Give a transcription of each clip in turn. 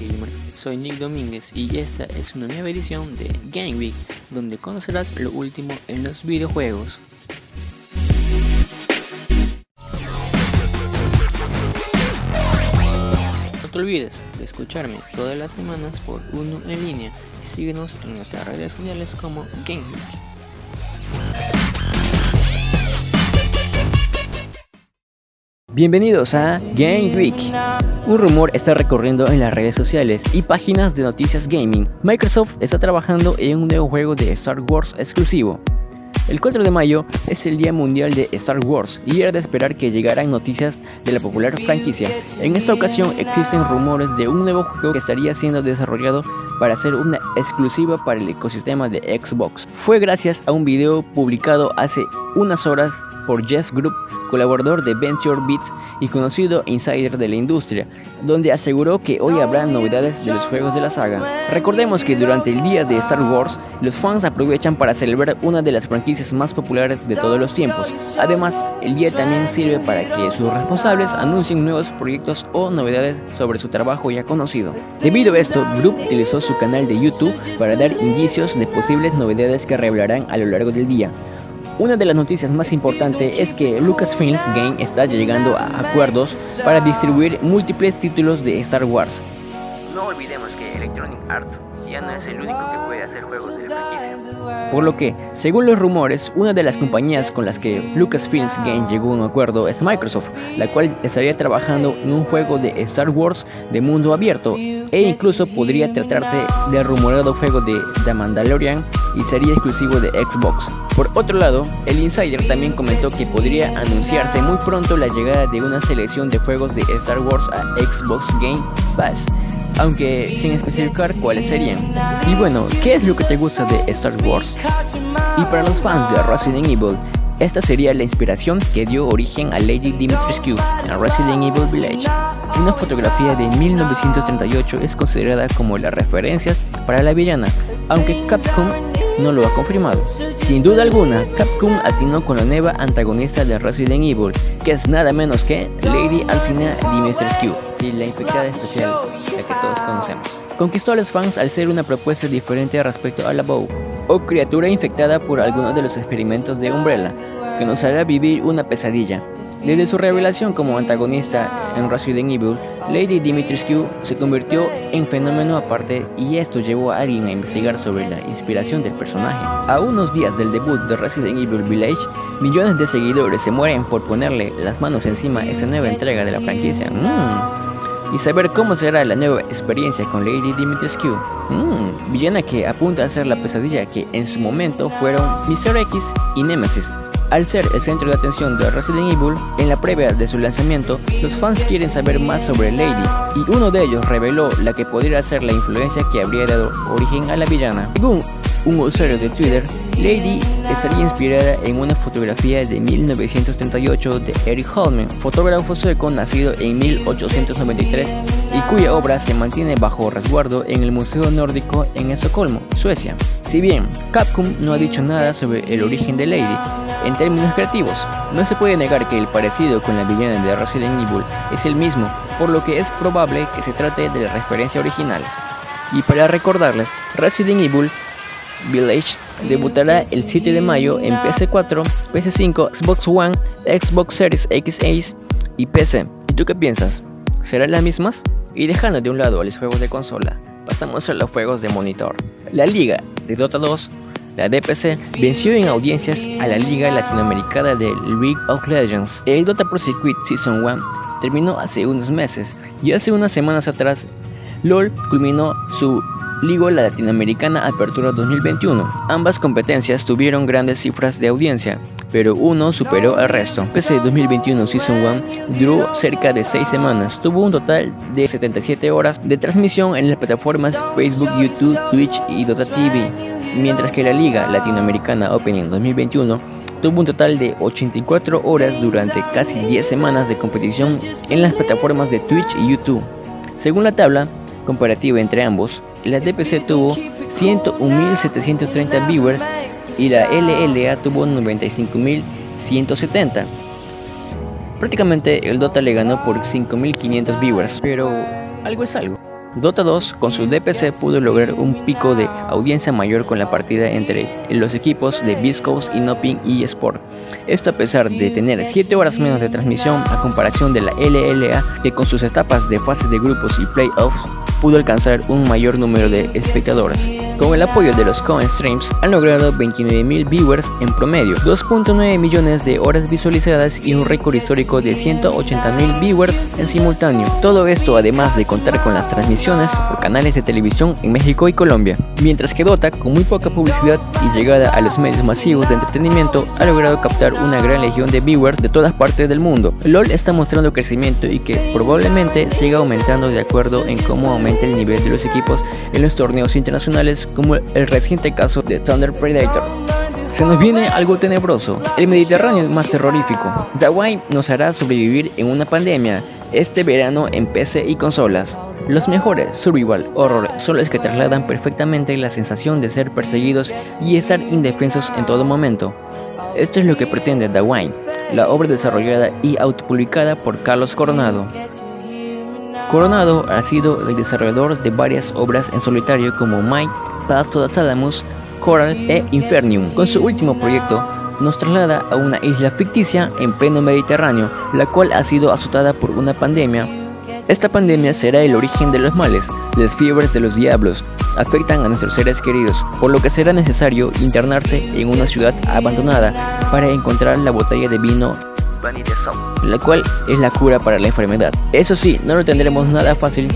gamers, soy Nick Domínguez y esta es una nueva edición de Game Week donde conocerás lo último en los videojuegos. No te olvides de escucharme todas las semanas por uno en línea y síguenos en nuestras redes sociales como Game Week. Bienvenidos a Game Week. Un rumor está recorriendo en las redes sociales y páginas de noticias gaming. Microsoft está trabajando en un nuevo juego de Star Wars exclusivo. El 4 de mayo es el Día Mundial de Star Wars y era de esperar que llegaran noticias de la popular franquicia. En esta ocasión existen rumores de un nuevo juego que estaría siendo desarrollado para ser una exclusiva para el ecosistema de Xbox. Fue gracias a un video publicado hace unas horas por Jeff Group, colaborador de Venture Beats y conocido insider de la industria, donde aseguró que hoy habrá novedades de los juegos de la saga. Recordemos que durante el día de Star Wars, los fans aprovechan para celebrar una de las franquicias más populares de todos los tiempos. Además, el día también sirve para que sus responsables anuncien nuevos proyectos o novedades sobre su trabajo ya conocido. Debido a esto, Group utilizó su canal de YouTube para dar indicios de posibles novedades que revelarán a lo largo del día. Una de las noticias más importantes es que Lucasfilms Game está llegando a acuerdos para distribuir múltiples títulos de Star Wars. No olvidemos que Electronic Arts ya no es el único que puede hacer juegos de franquicia. Por lo que, según los rumores, una de las compañías con las que Lucasfilms Game llegó a un acuerdo es Microsoft, la cual estaría trabajando en un juego de Star Wars de mundo abierto e incluso podría tratarse de rumorado juego de The Mandalorian y sería exclusivo de Xbox. Por otro lado, el insider también comentó que podría anunciarse muy pronto la llegada de una selección de juegos de Star Wars a Xbox Game Pass, aunque sin especificar cuáles serían. Y bueno, ¿qué es lo que te gusta de Star Wars? Y para los fans de Resident Evil, esta sería la inspiración que dio origen a Lady Dimitrescu en Resident Evil Village. Una fotografía de 1938 es considerada como la referencia para la villana, aunque Capcom no lo ha confirmado. Sin duda alguna, Capcom atinó con la nueva antagonista de Resident Evil, que es nada menos que Lady Alcina Dimitrescu, sí, la infectada especial, que todos conocemos. Conquistó a los fans al ser una propuesta diferente respecto a la Bow, o criatura infectada por alguno de los experimentos de Umbrella, que nos hará vivir una pesadilla. Desde su revelación como antagonista en Resident Evil, Lady Dimitrescu se convirtió en fenómeno aparte y esto llevó a alguien a investigar sobre la inspiración del personaje. A unos días del debut de Resident Evil Village, millones de seguidores se mueren por ponerle las manos encima a esta nueva entrega de la franquicia. Mm. Y saber cómo será la nueva experiencia con Lady Dimitrescu. Mm. Villana que apunta a ser la pesadilla que en su momento fueron Mr. X y Nemesis. Al ser el centro de atención de Resident Evil, en la previa de su lanzamiento, los fans quieren saber más sobre Lady, y uno de ellos reveló la que podría ser la influencia que habría dado origen a la villana. Un usuario de Twitter, Lady estaría inspirada en una fotografía de 1938 de Eric Holman, fotógrafo sueco nacido en 1893 y cuya obra se mantiene bajo resguardo en el Museo Nórdico en Estocolmo, Suecia. Si bien Capcom no ha dicho nada sobre el origen de Lady, en términos creativos, no se puede negar que el parecido con la villana de Resident Evil es el mismo, por lo que es probable que se trate de las referencias originales. Y para recordarles, Resident Evil Village debutará el 7 de mayo en PS4, PS5, Xbox One, Xbox Series X y PC. ¿Y tú qué piensas? ¿Serán las mismas? Y dejando de un lado a los juegos de consola, pasamos a los juegos de monitor. La liga de Dota 2 la DPC venció en audiencias a la Liga Latinoamericana de League of Legends. El Dota Pro Circuit Season 1 terminó hace unos meses y hace unas semanas atrás LOL culminó su Liga Latinoamericana Apertura 2021. Ambas competencias tuvieron grandes cifras de audiencia, pero uno superó al resto. PC 2021 Season 1 duró cerca de 6 semanas, tuvo un total de 77 horas de transmisión en las plataformas Facebook, YouTube, Twitch y Dota TV mientras que la Liga Latinoamericana Opening 2021 tuvo un total de 84 horas durante casi 10 semanas de competición en las plataformas de Twitch y YouTube. Según la tabla comparativa entre ambos, la DPC tuvo 101.730 viewers y la LLA tuvo 95.170. Prácticamente el Dota le ganó por 5.500 viewers, pero algo es algo. Dota 2 con su DPC pudo lograr un pico de audiencia mayor con la partida entre los equipos de Viscos y Noping y Sport. Esto a pesar de tener 7 horas menos de transmisión a comparación de la LLA que con sus etapas de fases de grupos y playoffs pudo alcanzar un mayor número de espectadores. Con el apoyo de los Coin Streams han logrado 29.000 viewers en promedio, 2.9 millones de horas visualizadas y un récord histórico de 180.000 viewers en simultáneo. Todo esto además de contar con las transmisiones por canales de televisión en México y Colombia. Mientras que Dota, con muy poca publicidad y llegada a los medios masivos de entretenimiento, ha logrado captar una gran legión de viewers de todas partes del mundo. LOL está mostrando crecimiento y que probablemente siga aumentando de acuerdo en cómo aumenta el nivel de los equipos en los torneos internacionales como el reciente caso de Thunder Predator. Se nos viene algo tenebroso, el Mediterráneo más terrorífico. Dawai nos hará sobrevivir en una pandemia este verano en PC y consolas. Los mejores survival horror son los que trasladan perfectamente la sensación de ser perseguidos y estar indefensos en todo momento. Esto es lo que pretende The la obra desarrollada y autopublicada por Carlos Coronado. Coronado ha sido el desarrollador de varias obras en solitario como Might, Path to the Coral e Infernium. Con su último proyecto, nos traslada a una isla ficticia en pleno Mediterráneo, la cual ha sido azotada por una pandemia. Esta pandemia será el origen de los males, las fiebres de los diablos, afectan a nuestros seres queridos, por lo que será necesario internarse en una ciudad abandonada para encontrar la botella de vino la cual es la cura para la enfermedad. Eso sí, no lo tendremos nada fácil,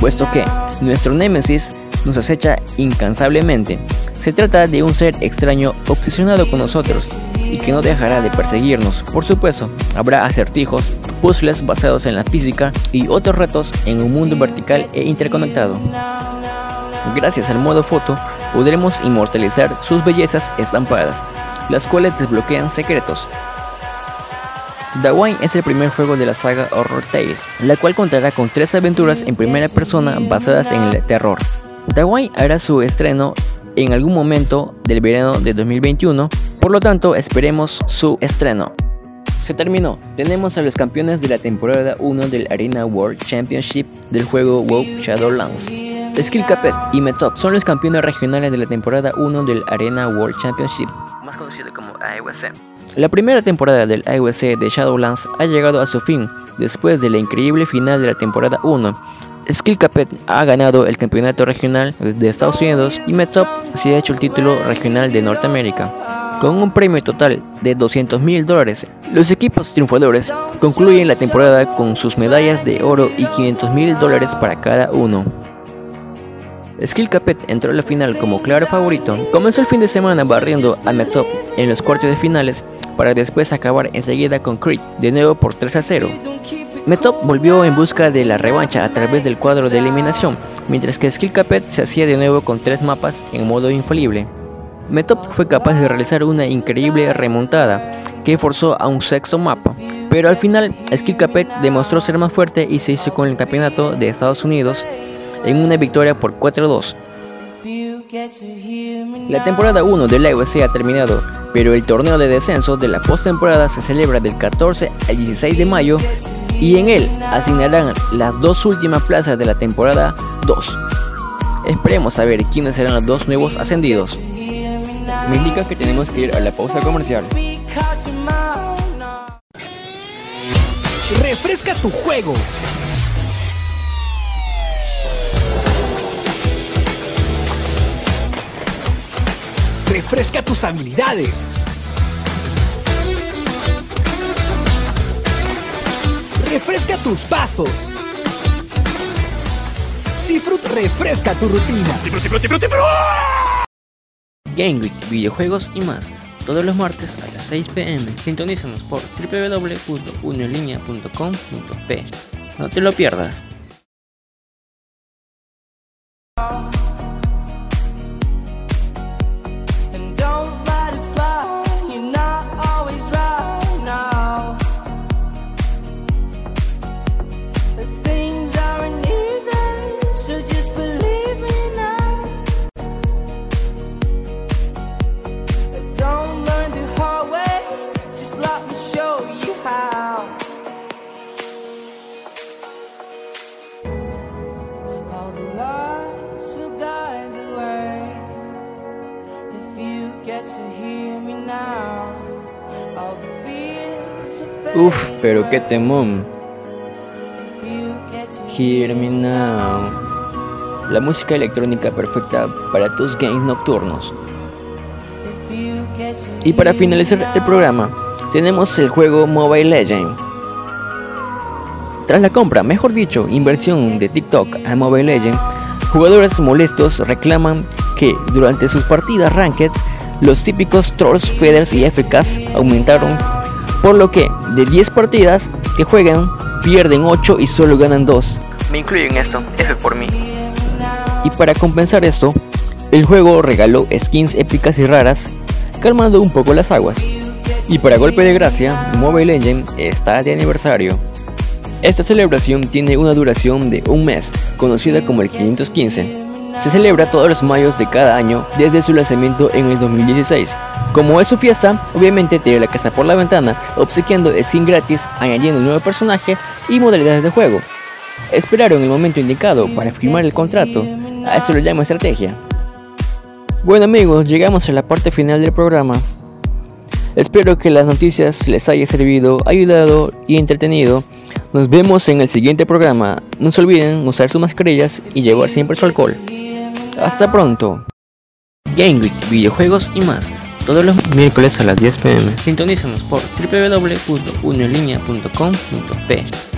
puesto que nuestro némesis nos acecha incansablemente. Se trata de un ser extraño obsesionado con nosotros y que no dejará de perseguirnos. Por supuesto, habrá acertijos, puzzles basados en la física y otros retos en un mundo vertical e interconectado. Gracias al modo foto, podremos inmortalizar sus bellezas estampadas, las cuales desbloquean secretos, The es el primer juego de la saga Horror Tales, la cual contará con tres aventuras en primera persona basadas en el terror. Wine hará su estreno en algún momento del verano de 2021, por lo tanto esperemos su estreno. Se terminó, tenemos a los campeones de la temporada 1 del Arena World Championship del juego WoW Shadowlands. Skill Capet y Metop son los campeones regionales de la temporada 1 del Arena World Championship, más conocido como AWC. La primera temporada del IWC de Shadowlands ha llegado a su fin después de la increíble final de la temporada 1. Skill Capet ha ganado el campeonato regional de Estados Unidos y Metop se ha hecho el título regional de Norteamérica. Con un premio total de 200 mil dólares, los equipos triunfadores concluyen la temporada con sus medallas de oro y 500 mil dólares para cada uno. Skill Capet entró a la final como claro favorito. Comenzó el fin de semana barriendo a Metop en los cuartos de finales para después acabar enseguida con Creed, de nuevo por 3 a 0. Metop volvió en busca de la revancha a través del cuadro de eliminación, mientras que Skill Capet se hacía de nuevo con tres mapas en modo infalible. Metop fue capaz de realizar una increíble remontada que forzó a un sexto mapa, pero al final Skill Capet demostró ser más fuerte y se hizo con el campeonato de Estados Unidos en una victoria por 4-2. La temporada 1 de la UFC ha terminado, pero el torneo de descenso de la postemporada se celebra del 14 al 16 de mayo y en él asignarán las dos últimas plazas de la temporada 2. Esperemos saber quiénes serán los dos nuevos ascendidos. Me indica que tenemos que ir a la pausa comercial. Refresca tu juego Refresca tus habilidades. Refresca tus pasos. Cifrut refresca tu rutina. Game Week, videojuegos y más. Todos los martes a las 6 pm. Sintonízanos por www.unolinea.com.p. No te lo pierdas. Uf, pero qué temón. Hear. La música electrónica perfecta para tus games nocturnos. Y para finalizar el programa, tenemos el juego Mobile Legend. Tras la compra, mejor dicho, inversión de TikTok a Mobile Legend, jugadores molestos reclaman que durante sus partidas ranked, los típicos trolls, feathers y FKs aumentaron, por lo que de 10 partidas que juegan, pierden 8 y solo ganan 2. Me incluyo en esto, F por mí. Y para compensar esto, el juego regaló skins épicas y raras, calmando un poco las aguas. Y para golpe de gracia, Mobile Legend está de aniversario. Esta celebración tiene una duración de un mes, conocida como el 515. Se celebra todos los mayos de cada año desde su lanzamiento en el 2016. Como es su fiesta, obviamente tiene la casa por la ventana, obsequiando skin gratis, añadiendo un nuevo personaje y modalidades de juego. Esperaron el momento indicado para firmar el contrato, a eso lo llamo estrategia. Bueno amigos, llegamos a la parte final del programa. Espero que las noticias les haya servido, ayudado y entretenido. Nos vemos en el siguiente programa. No se olviden usar sus mascarillas y llevar siempre su alcohol. Hasta pronto. Game Week, videojuegos y más. Todos los miércoles a las 10 pm. Sintonízanos por www.uniolinea.com.p.